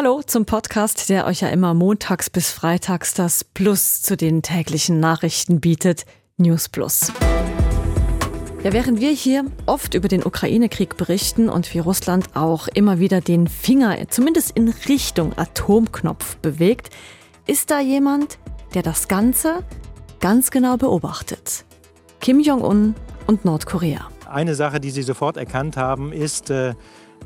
Hallo zum Podcast, der euch ja immer montags bis freitags das Plus zu den täglichen Nachrichten bietet, News Plus. Ja, während wir hier oft über den Ukraine-Krieg berichten und wie Russland auch immer wieder den Finger zumindest in Richtung Atomknopf bewegt, ist da jemand, der das Ganze ganz genau beobachtet. Kim Jong-un und Nordkorea. Eine Sache, die Sie sofort erkannt haben, ist, äh,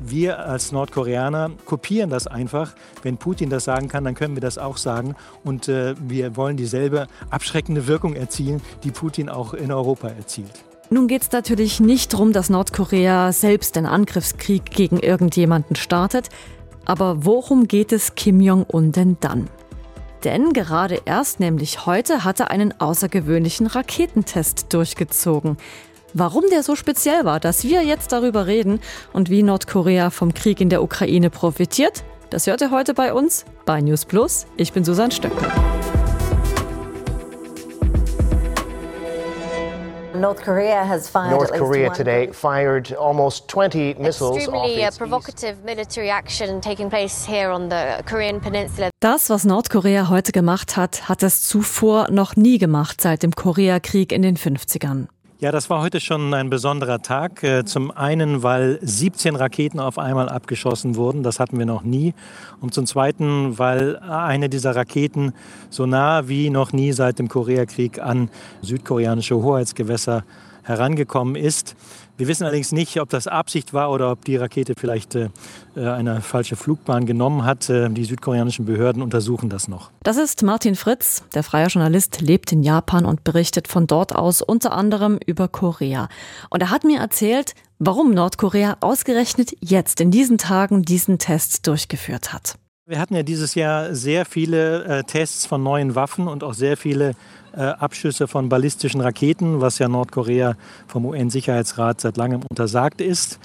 wir als Nordkoreaner kopieren das einfach. Wenn Putin das sagen kann, dann können wir das auch sagen. Und äh, wir wollen dieselbe abschreckende Wirkung erzielen, die Putin auch in Europa erzielt. Nun geht es natürlich nicht darum, dass Nordkorea selbst einen Angriffskrieg gegen irgendjemanden startet. Aber worum geht es Kim Jong-un denn dann? Denn gerade erst, nämlich heute, hat er einen außergewöhnlichen Raketentest durchgezogen. Warum der so speziell war, dass wir jetzt darüber reden und wie Nordkorea vom Krieg in der Ukraine profitiert, das hört ihr heute bei uns bei News Plus. Ich bin Susanne Stöckel. North Korea has fired North Korea today fired almost 20 missiles Extremely off its provocative military action taking place here on the Korean peninsula. Das, was Nordkorea heute gemacht hat, hat es zuvor noch nie gemacht seit dem Koreakrieg in den 50ern. Ja, das war heute schon ein besonderer Tag. Äh, zum einen, weil 17 Raketen auf einmal abgeschossen wurden. Das hatten wir noch nie. Und zum zweiten, weil eine dieser Raketen so nah wie noch nie seit dem Koreakrieg an südkoreanische Hoheitsgewässer herangekommen ist. Wir wissen allerdings nicht, ob das Absicht war oder ob die Rakete vielleicht äh, eine falsche Flugbahn genommen hat. Äh, die südkoreanischen Behörden untersuchen das noch. Das ist Martin Fritz, der freie Journalist, lebt in Japan und berichtet von dort aus unter anderem über Korea. Und er hat mir erzählt, warum Nordkorea ausgerechnet jetzt in diesen Tagen diesen Test durchgeführt hat. Wir hatten ja dieses Jahr sehr viele äh, Tests von neuen Waffen und auch sehr viele äh, Abschüsse von ballistischen Raketen, was ja Nordkorea vom UN-Sicherheitsrat seit langem untersagt ist.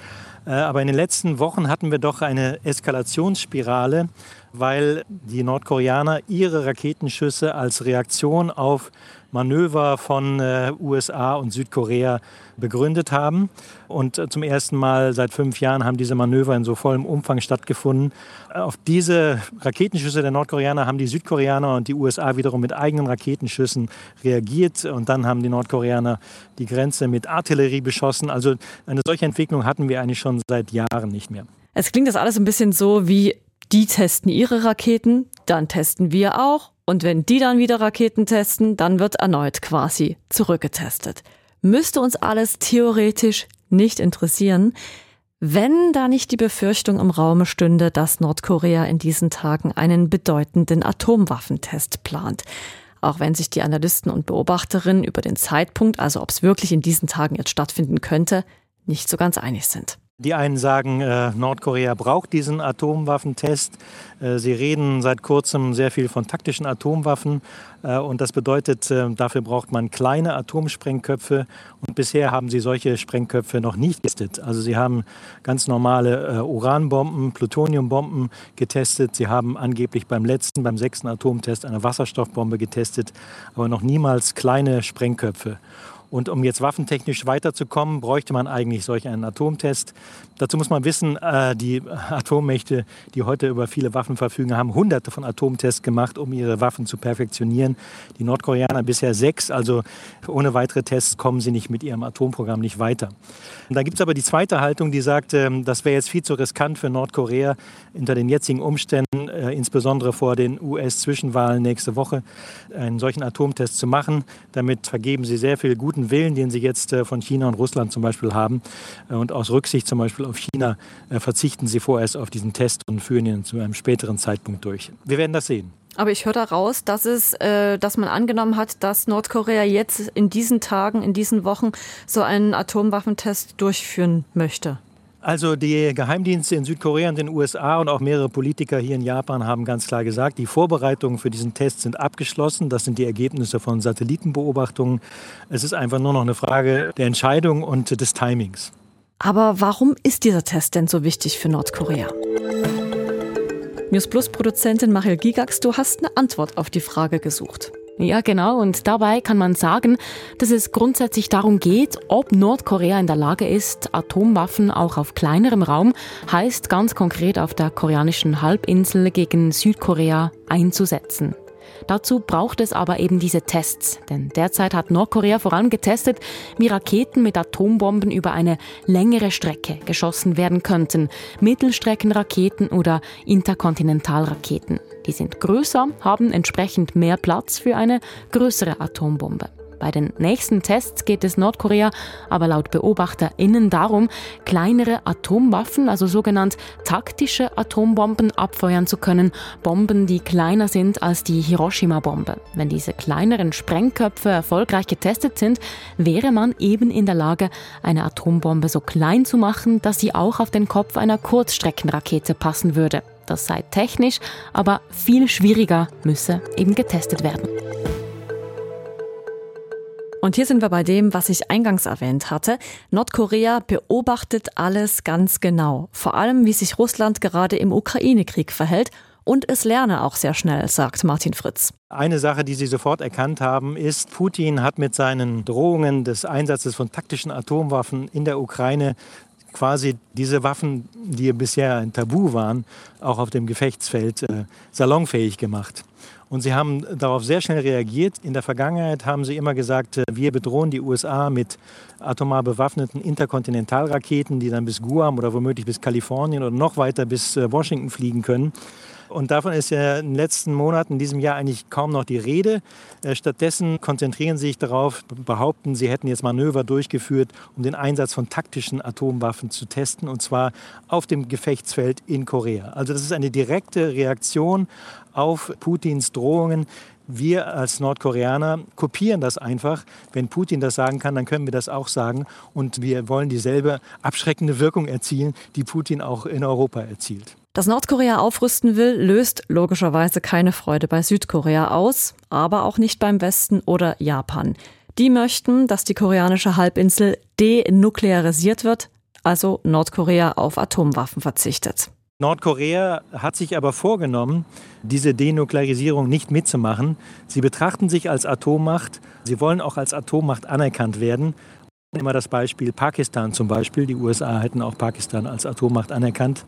Äh, aber in den letzten Wochen hatten wir doch eine Eskalationsspirale, weil die Nordkoreaner ihre Raketenschüsse als Reaktion auf Manöver von äh, USA und Südkorea begründet haben. Und äh, zum ersten Mal seit fünf Jahren haben diese Manöver in so vollem Umfang stattgefunden. Auf diese Raketenschüsse der Nordkoreaner haben die Südkoreaner und die USA wiederum mit eigenen Raketenschüssen reagiert. Und dann haben die Nordkoreaner die Grenze mit Artillerie beschossen. Also eine solche Entwicklung hatten wir eigentlich schon seit Jahren nicht mehr. Es klingt das alles ein bisschen so wie die testen ihre Raketen, dann testen wir auch und wenn die dann wieder Raketen testen, dann wird erneut quasi zurückgetestet. Müsste uns alles theoretisch nicht interessieren, wenn da nicht die Befürchtung im Raume stünde, dass Nordkorea in diesen Tagen einen bedeutenden Atomwaffentest plant. Auch wenn sich die Analysten und Beobachterinnen über den Zeitpunkt, also ob es wirklich in diesen Tagen jetzt stattfinden könnte, nicht so ganz einig sind. Die einen sagen, äh, Nordkorea braucht diesen Atomwaffentest. Äh, sie reden seit kurzem sehr viel von taktischen Atomwaffen. Äh, und das bedeutet, dafür braucht man kleine Atomsprengköpfe. Und bisher haben sie solche Sprengköpfe noch nicht getestet. Also sie haben ganz normale Uranbomben, Plutoniumbomben getestet. Sie haben angeblich beim letzten, beim sechsten Atomtest eine Wasserstoffbombe getestet, aber noch niemals kleine Sprengköpfe. Und um jetzt waffentechnisch weiterzukommen, bräuchte man eigentlich solch einen Atomtest. Dazu muss man wissen, äh, die Atommächte, die heute über viele Waffen verfügen, haben hunderte von Atomtests gemacht, um ihre Waffen zu perfektionieren. Die Nordkoreaner bisher sechs, also ohne weitere Tests kommen sie nicht mit ihrem Atomprogramm nicht weiter. Und dann gibt es aber die zweite Haltung, die sagt, ähm, das wäre jetzt viel zu riskant für Nordkorea unter den jetzigen Umständen, äh, insbesondere vor den US-Zwischenwahlen nächste Woche, einen solchen Atomtest zu machen. Damit vergeben sie sehr viel guten guten Willen, den sie jetzt äh, von China und Russland zum Beispiel haben. Äh, und aus Rücksicht zum Beispiel auf China äh, verzichten sie vorerst auf diesen Test und führen ihn zu einem späteren Zeitpunkt durch. Wir werden das sehen. Aber ich höre daraus, dass es, dass man angenommen hat, dass Nordkorea jetzt in diesen Tagen, in diesen Wochen so einen Atomwaffentest durchführen möchte. Also die Geheimdienste in Südkorea und den USA und auch mehrere Politiker hier in Japan haben ganz klar gesagt, die Vorbereitungen für diesen Test sind abgeschlossen. Das sind die Ergebnisse von Satellitenbeobachtungen. Es ist einfach nur noch eine Frage der Entscheidung und des Timings. Aber warum ist dieser Test denn so wichtig für Nordkorea? News Plus Produzentin Mariel Gigax, du hast eine Antwort auf die Frage gesucht. Ja, genau. Und dabei kann man sagen, dass es grundsätzlich darum geht, ob Nordkorea in der Lage ist, Atomwaffen auch auf kleinerem Raum, heißt ganz konkret auf der koreanischen Halbinsel gegen Südkorea einzusetzen. Dazu braucht es aber eben diese Tests, denn derzeit hat Nordkorea vor allem getestet, wie Raketen mit Atombomben über eine längere Strecke geschossen werden könnten, Mittelstreckenraketen oder Interkontinentalraketen. Die sind größer, haben entsprechend mehr Platz für eine größere Atombombe. Bei den nächsten Tests geht es Nordkorea aber laut BeobachterInnen darum, kleinere Atomwaffen, also sogenannt taktische Atombomben, abfeuern zu können. Bomben, die kleiner sind als die Hiroshima-Bombe. Wenn diese kleineren Sprengköpfe erfolgreich getestet sind, wäre man eben in der Lage, eine Atombombe so klein zu machen, dass sie auch auf den Kopf einer Kurzstreckenrakete passen würde. Das sei technisch, aber viel schwieriger, müsse eben getestet werden. Und hier sind wir bei dem, was ich eingangs erwähnt hatte. Nordkorea beobachtet alles ganz genau. Vor allem, wie sich Russland gerade im Ukraine-Krieg verhält. Und es lerne auch sehr schnell, sagt Martin Fritz. Eine Sache, die Sie sofort erkannt haben, ist, Putin hat mit seinen Drohungen des Einsatzes von taktischen Atomwaffen in der Ukraine quasi diese Waffen, die bisher ein Tabu waren, auch auf dem Gefechtsfeld äh, salonfähig gemacht. Und sie haben darauf sehr schnell reagiert. In der Vergangenheit haben sie immer gesagt, äh, wir bedrohen die USA mit atomar bewaffneten Interkontinentalraketen, die dann bis Guam oder womöglich bis Kalifornien oder noch weiter bis äh, Washington fliegen können. Und davon ist ja in den letzten Monaten, in diesem Jahr eigentlich kaum noch die Rede. Äh, stattdessen konzentrieren sie sich darauf, behaupten, sie hätten jetzt Manöver durchgeführt, um den Einsatz von taktischen Atomwaffen zu testen, und zwar auf dem Gefechtsfeld in Korea. Also das ist eine direkte Reaktion auf Putins Drohungen. Wir als Nordkoreaner kopieren das einfach. Wenn Putin das sagen kann, dann können wir das auch sagen. Und wir wollen dieselbe abschreckende Wirkung erzielen, die Putin auch in Europa erzielt. Dass Nordkorea aufrüsten will, löst logischerweise keine Freude bei Südkorea aus, aber auch nicht beim Westen oder Japan. Die möchten, dass die koreanische Halbinsel denuklearisiert wird, also Nordkorea auf Atomwaffen verzichtet. Nordkorea hat sich aber vorgenommen, diese Denuklearisierung nicht mitzumachen. Sie betrachten sich als Atommacht. Sie wollen auch als Atommacht anerkannt werden. Immer das Beispiel Pakistan zum Beispiel. Die USA hätten auch Pakistan als Atommacht anerkannt.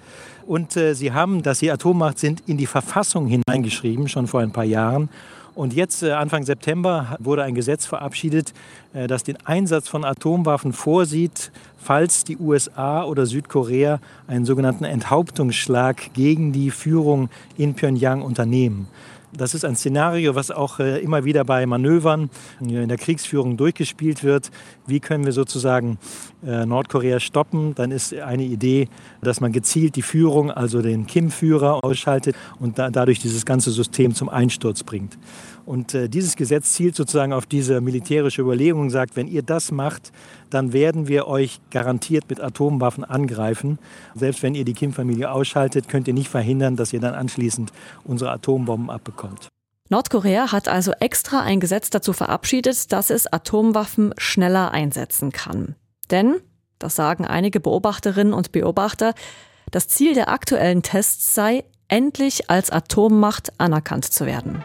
Und äh, sie haben, dass sie Atommacht sind, in die Verfassung hineingeschrieben, schon vor ein paar Jahren. Und jetzt, äh, Anfang September, wurde ein Gesetz verabschiedet, äh, das den Einsatz von Atomwaffen vorsieht, falls die USA oder Südkorea einen sogenannten Enthauptungsschlag gegen die Führung in Pyongyang unternehmen. Das ist ein Szenario, was auch äh, immer wieder bei Manövern in der Kriegsführung durchgespielt wird. Wie können wir sozusagen Nordkorea stoppen? Dann ist eine Idee, dass man gezielt die Führung, also den Kim-Führer, ausschaltet und dadurch dieses ganze System zum Einsturz bringt. Und äh, dieses Gesetz zielt sozusagen auf diese militärische Überlegung und sagt, wenn ihr das macht, dann werden wir euch garantiert mit Atomwaffen angreifen. Selbst wenn ihr die Kim-Familie ausschaltet, könnt ihr nicht verhindern, dass ihr dann anschließend unsere Atombomben abbekommt. Nordkorea hat also extra ein Gesetz dazu verabschiedet, dass es Atomwaffen schneller einsetzen kann. Denn, das sagen einige Beobachterinnen und Beobachter, das Ziel der aktuellen Tests sei, endlich als Atommacht anerkannt zu werden.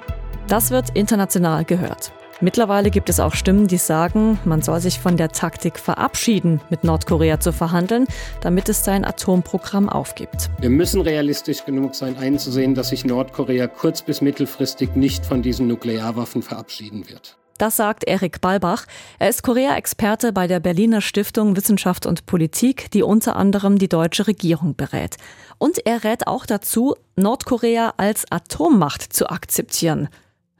Das wird international gehört. Mittlerweile gibt es auch Stimmen, die sagen, man soll sich von der Taktik verabschieden, mit Nordkorea zu verhandeln, damit es sein Atomprogramm aufgibt. Wir müssen realistisch genug sein, einzusehen, dass sich Nordkorea kurz- bis mittelfristig nicht von diesen Nuklearwaffen verabschieden wird. Das sagt Erik Balbach. Er ist Korea-Experte bei der Berliner Stiftung Wissenschaft und Politik, die unter anderem die deutsche Regierung berät. Und er rät auch dazu, Nordkorea als Atommacht zu akzeptieren.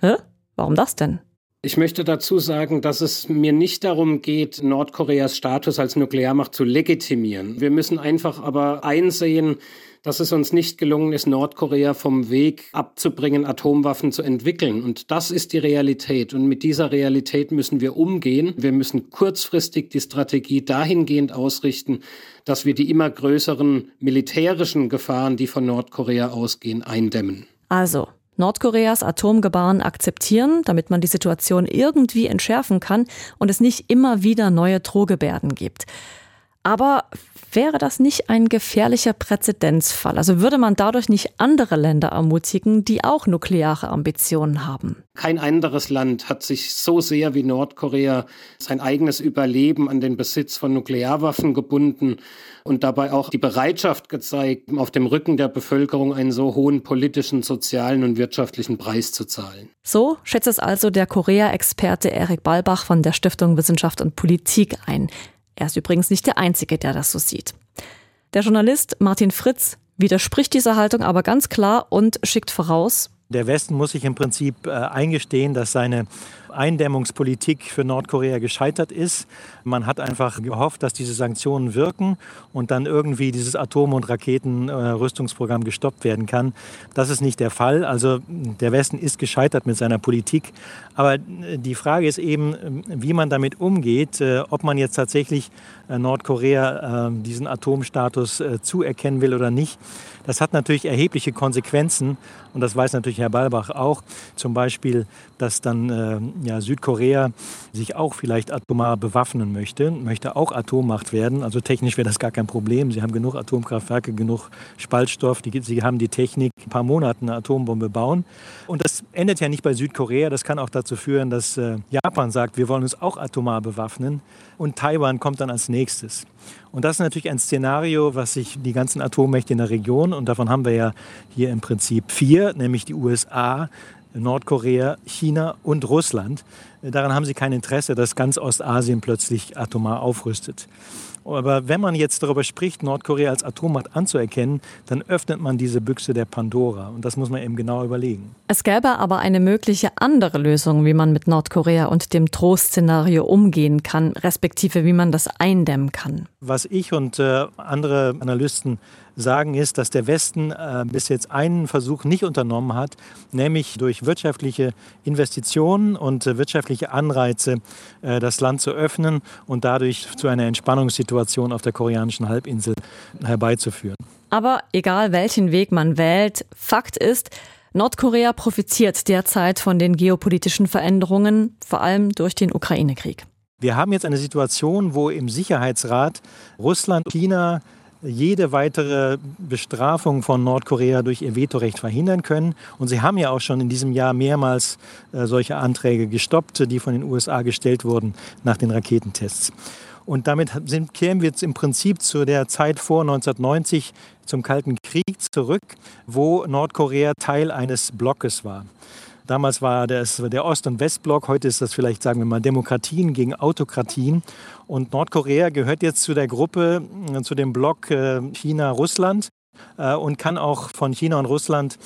Hä? Warum das denn? Ich möchte dazu sagen, dass es mir nicht darum geht, Nordkoreas Status als Nuklearmacht zu legitimieren. Wir müssen einfach aber einsehen, dass es uns nicht gelungen ist, Nordkorea vom Weg abzubringen, Atomwaffen zu entwickeln. Und das ist die Realität. Und mit dieser Realität müssen wir umgehen. Wir müssen kurzfristig die Strategie dahingehend ausrichten, dass wir die immer größeren militärischen Gefahren, die von Nordkorea ausgehen, eindämmen. Also, Nordkoreas Atomgebaren akzeptieren, damit man die Situation irgendwie entschärfen kann und es nicht immer wieder neue Drohgebärden gibt. Aber wäre das nicht ein gefährlicher Präzedenzfall? Also würde man dadurch nicht andere Länder ermutigen, die auch nukleare Ambitionen haben? Kein anderes Land hat sich so sehr wie Nordkorea sein eigenes Überleben an den Besitz von Nuklearwaffen gebunden und dabei auch die Bereitschaft gezeigt, auf dem Rücken der Bevölkerung einen so hohen politischen, sozialen und wirtschaftlichen Preis zu zahlen. So schätzt es also der Korea-Experte Erik Balbach von der Stiftung Wissenschaft und Politik ein. Er ist übrigens nicht der Einzige, der das so sieht. Der Journalist Martin Fritz widerspricht dieser Haltung aber ganz klar und schickt voraus, der Westen muss sich im Prinzip äh, eingestehen, dass seine Eindämmungspolitik für Nordkorea gescheitert ist. Man hat einfach gehofft, dass diese Sanktionen wirken und dann irgendwie dieses Atom- und Raketenrüstungsprogramm äh, gestoppt werden kann. Das ist nicht der Fall. Also der Westen ist gescheitert mit seiner Politik. Aber äh, die Frage ist eben, wie man damit umgeht, äh, ob man jetzt tatsächlich Nordkorea diesen Atomstatus zuerkennen will oder nicht. Das hat natürlich erhebliche Konsequenzen und das weiß natürlich Herr Balbach auch. Zum Beispiel, dass dann ja, Südkorea sich auch vielleicht atomar bewaffnen möchte, möchte auch Atommacht werden. Also technisch wäre das gar kein Problem. Sie haben genug Atomkraftwerke, genug Spaltstoff, die, sie haben die Technik, ein paar Monate eine Atombombe bauen. Und das endet ja nicht bei Südkorea. Das kann auch dazu führen, dass äh, Japan sagt, wir wollen uns auch atomar bewaffnen. Und Taiwan kommt dann als nächstes. Und das ist natürlich ein Szenario, was sich die ganzen Atommächte in der Region, und davon haben wir ja hier im Prinzip vier, nämlich die USA, Nordkorea, China und Russland. Daran haben sie kein Interesse, dass ganz Ostasien plötzlich atomar aufrüstet. Aber wenn man jetzt darüber spricht, Nordkorea als Atommacht anzuerkennen, dann öffnet man diese Büchse der Pandora. Und das muss man eben genau überlegen. Es gäbe aber eine mögliche andere Lösung, wie man mit Nordkorea und dem Drohszenario umgehen kann, respektive wie man das eindämmen kann. Was ich und äh, andere Analysten sagen, ist, dass der Westen äh, bis jetzt einen Versuch nicht unternommen hat, nämlich durch wirtschaftliche Investitionen und äh, wirtschaftliche Anreize äh, das Land zu öffnen und dadurch zu einer Entspannungssituation auf der koreanischen Halbinsel herbeizuführen. Aber egal welchen Weg man wählt, Fakt ist, Nordkorea profitiert derzeit von den geopolitischen Veränderungen, vor allem durch den Ukraine-Krieg. Wir haben jetzt eine Situation, wo im Sicherheitsrat Russland, China, jede weitere Bestrafung von Nordkorea durch ihr Vetorecht verhindern können. Und sie haben ja auch schon in diesem Jahr mehrmals äh, solche Anträge gestoppt, die von den USA gestellt wurden nach den Raketentests. Und damit sind, kehren wir jetzt im Prinzip zu der Zeit vor 1990 zum Kalten Krieg zurück, wo Nordkorea Teil eines Blockes war. Damals war das der Ost- und Westblock, heute ist das vielleicht, sagen wir mal, Demokratien gegen Autokratien. Und Nordkorea gehört jetzt zu der Gruppe, äh, zu dem Block äh, China-Russland und kann auch von China und Russland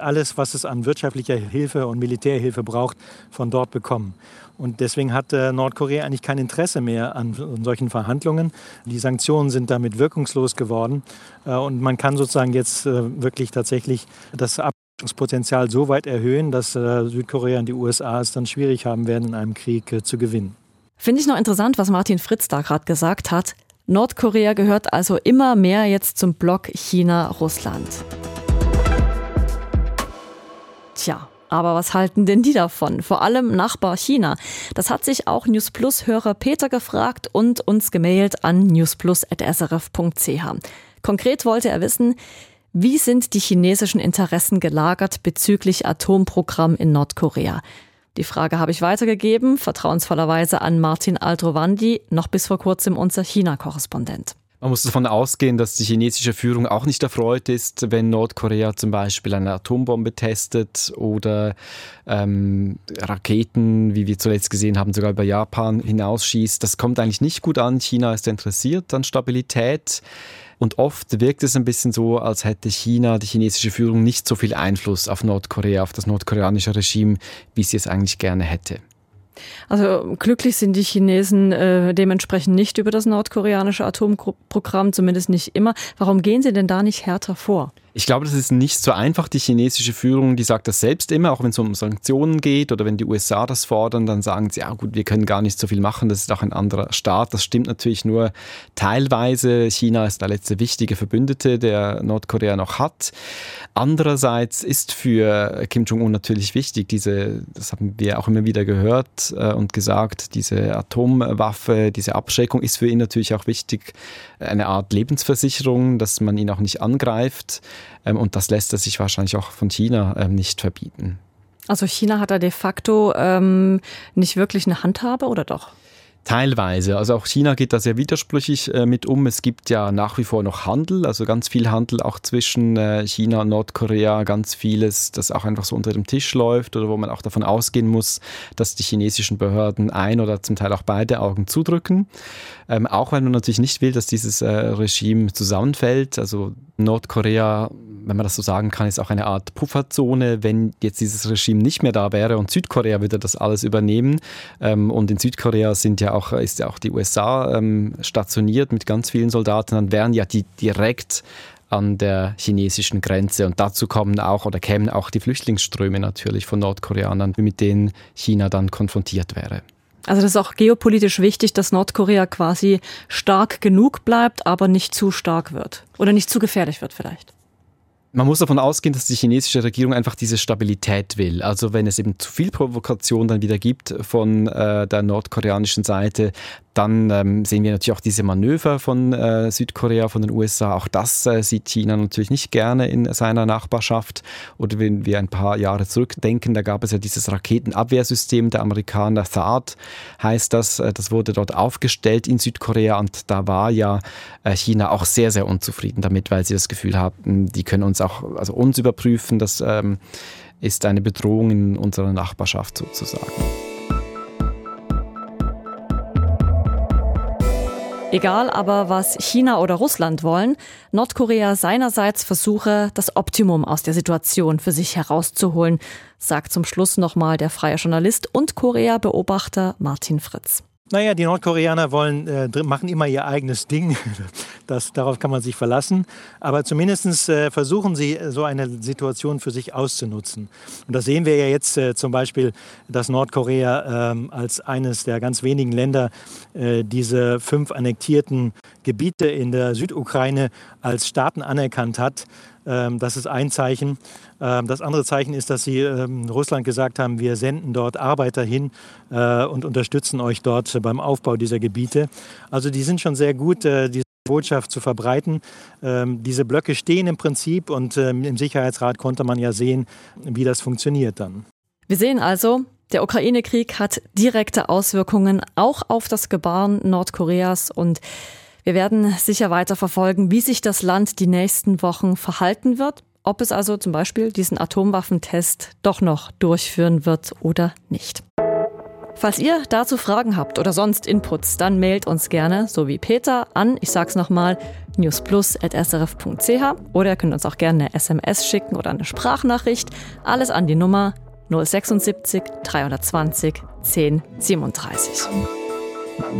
alles, was es an wirtschaftlicher Hilfe und Militärhilfe braucht, von dort bekommen. Und deswegen hat Nordkorea eigentlich kein Interesse mehr an solchen Verhandlungen. Die Sanktionen sind damit wirkungslos geworden. Und man kann sozusagen jetzt wirklich tatsächlich das ab so weit erhöhen, dass äh, Südkorea und die USA es dann schwierig haben werden, in einem Krieg äh, zu gewinnen. Finde ich noch interessant, was Martin Fritz da gerade gesagt hat. Nordkorea gehört also immer mehr jetzt zum Block China-Russland. Tja, aber was halten denn die davon? Vor allem Nachbar China. Das hat sich auch News Plus Hörer Peter gefragt und uns gemailt an newsplus.srf.ch. Konkret wollte er wissen, wie sind die chinesischen Interessen gelagert bezüglich Atomprogramm in Nordkorea? Die Frage habe ich weitergegeben, vertrauensvollerweise an Martin Aldrovandi, noch bis vor kurzem unser China-Korrespondent. Man muss davon ausgehen, dass die chinesische Führung auch nicht erfreut ist, wenn Nordkorea zum Beispiel eine Atombombe testet oder ähm, Raketen, wie wir zuletzt gesehen haben, sogar über Japan hinausschießt. Das kommt eigentlich nicht gut an. China ist interessiert an Stabilität. Und oft wirkt es ein bisschen so, als hätte China, die chinesische Führung, nicht so viel Einfluss auf Nordkorea, auf das nordkoreanische Regime, wie sie es eigentlich gerne hätte. Also glücklich sind die Chinesen äh, dementsprechend nicht über das nordkoreanische Atomprogramm, zumindest nicht immer. Warum gehen sie denn da nicht härter vor? Ich glaube, das ist nicht so einfach. Die chinesische Führung, die sagt das selbst immer, auch wenn es um Sanktionen geht oder wenn die USA das fordern, dann sagen sie, ja gut, wir können gar nicht so viel machen, das ist auch ein anderer Staat. Das stimmt natürlich nur teilweise. China ist der letzte wichtige Verbündete, der Nordkorea noch hat. Andererseits ist für Kim Jong-un natürlich wichtig, diese, das haben wir auch immer wieder gehört äh, und gesagt, diese Atomwaffe, diese Abschreckung ist für ihn natürlich auch wichtig, eine Art Lebensversicherung, dass man ihn auch nicht angreift. Ähm, und das lässt er sich wahrscheinlich auch von China ähm, nicht verbieten. Also China hat da de facto ähm, nicht wirklich eine Handhabe oder doch? Teilweise. Also auch China geht da sehr widersprüchlich äh, mit um. Es gibt ja nach wie vor noch Handel, also ganz viel Handel auch zwischen äh, China und Nordkorea, ganz vieles, das auch einfach so unter dem Tisch läuft oder wo man auch davon ausgehen muss, dass die chinesischen Behörden ein oder zum Teil auch beide Augen zudrücken. Ähm, auch wenn man natürlich nicht will, dass dieses äh, Regime zusammenfällt. Also Nordkorea, wenn man das so sagen kann, ist auch eine Art Pufferzone. Wenn jetzt dieses Regime nicht mehr da wäre und Südkorea würde das alles übernehmen. Ähm, und in Südkorea sind ja auch, ist ja auch die USA ähm, stationiert mit ganz vielen Soldaten, dann wären ja die direkt an der chinesischen Grenze. Und dazu kommen auch oder kämen auch die Flüchtlingsströme natürlich von Nordkoreanern, mit denen China dann konfrontiert wäre. Also das ist auch geopolitisch wichtig, dass Nordkorea quasi stark genug bleibt, aber nicht zu stark wird. Oder nicht zu gefährlich wird vielleicht. Man muss davon ausgehen, dass die chinesische Regierung einfach diese Stabilität will. Also wenn es eben zu viel Provokation dann wieder gibt von äh, der nordkoreanischen Seite, dann ähm, sehen wir natürlich auch diese Manöver von äh, Südkorea, von den USA. Auch das äh, sieht China natürlich nicht gerne in seiner Nachbarschaft. Oder wenn wir ein paar Jahre zurückdenken, da gab es ja dieses Raketenabwehrsystem der Amerikaner, THAAD heißt das. Äh, das wurde dort aufgestellt in Südkorea und da war ja äh, China auch sehr, sehr unzufrieden damit, weil sie das Gefühl haben, die können uns auch, also uns überprüfen. Das ähm, ist eine Bedrohung in unserer Nachbarschaft sozusagen. Egal aber, was China oder Russland wollen, Nordkorea seinerseits versuche, das Optimum aus der Situation für sich herauszuholen, sagt zum Schluss nochmal der freie Journalist und Korea-Beobachter Martin Fritz. Naja, die Nordkoreaner wollen, äh, machen immer ihr eigenes Ding. Das, darauf kann man sich verlassen. Aber zumindest äh, versuchen sie, so eine Situation für sich auszunutzen. Und das sehen wir ja jetzt äh, zum Beispiel, dass Nordkorea ähm, als eines der ganz wenigen Länder äh, diese fünf annektierten Gebiete in der Südukraine als Staaten anerkannt hat. Ähm, das ist ein Zeichen. Ähm, das andere Zeichen ist, dass sie ähm, Russland gesagt haben, wir senden dort Arbeiter hin äh, und unterstützen euch dort beim Aufbau dieser Gebiete. Also die sind schon sehr gut, äh, diese Botschaft zu verbreiten. Diese Blöcke stehen im Prinzip und im Sicherheitsrat konnte man ja sehen, wie das funktioniert dann. Wir sehen also, der Ukraine-Krieg hat direkte Auswirkungen auch auf das Gebaren Nordkoreas und wir werden sicher weiter verfolgen, wie sich das Land die nächsten Wochen verhalten wird, ob es also zum Beispiel diesen Atomwaffentest doch noch durchführen wird oder nicht. Falls ihr dazu Fragen habt oder sonst Inputs, dann mailt uns gerne, so wie Peter, an, ich sag's nochmal, newsplus.srf.ch oder ihr könnt uns auch gerne eine SMS schicken oder eine Sprachnachricht. Alles an die Nummer 076 320 1037.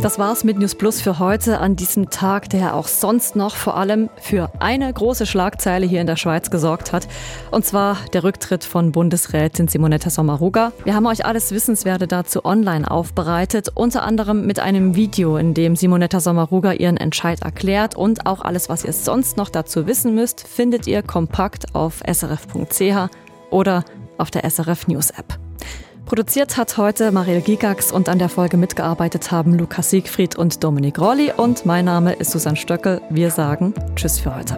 Das war's mit News Plus für heute an diesem Tag, der auch sonst noch vor allem für eine große Schlagzeile hier in der Schweiz gesorgt hat. Und zwar der Rücktritt von Bundesrätin Simonetta Sommaruga. Wir haben euch alles Wissenswerte dazu online aufbereitet, unter anderem mit einem Video, in dem Simonetta Sommaruga ihren Entscheid erklärt und auch alles, was ihr sonst noch dazu wissen müsst, findet ihr kompakt auf srf.ch oder auf der SRF News App. Produziert hat heute Mariel Gigax und an der Folge mitgearbeitet haben Lukas Siegfried und Dominik Rolli und mein Name ist Susanne Stöckel. Wir sagen Tschüss für heute.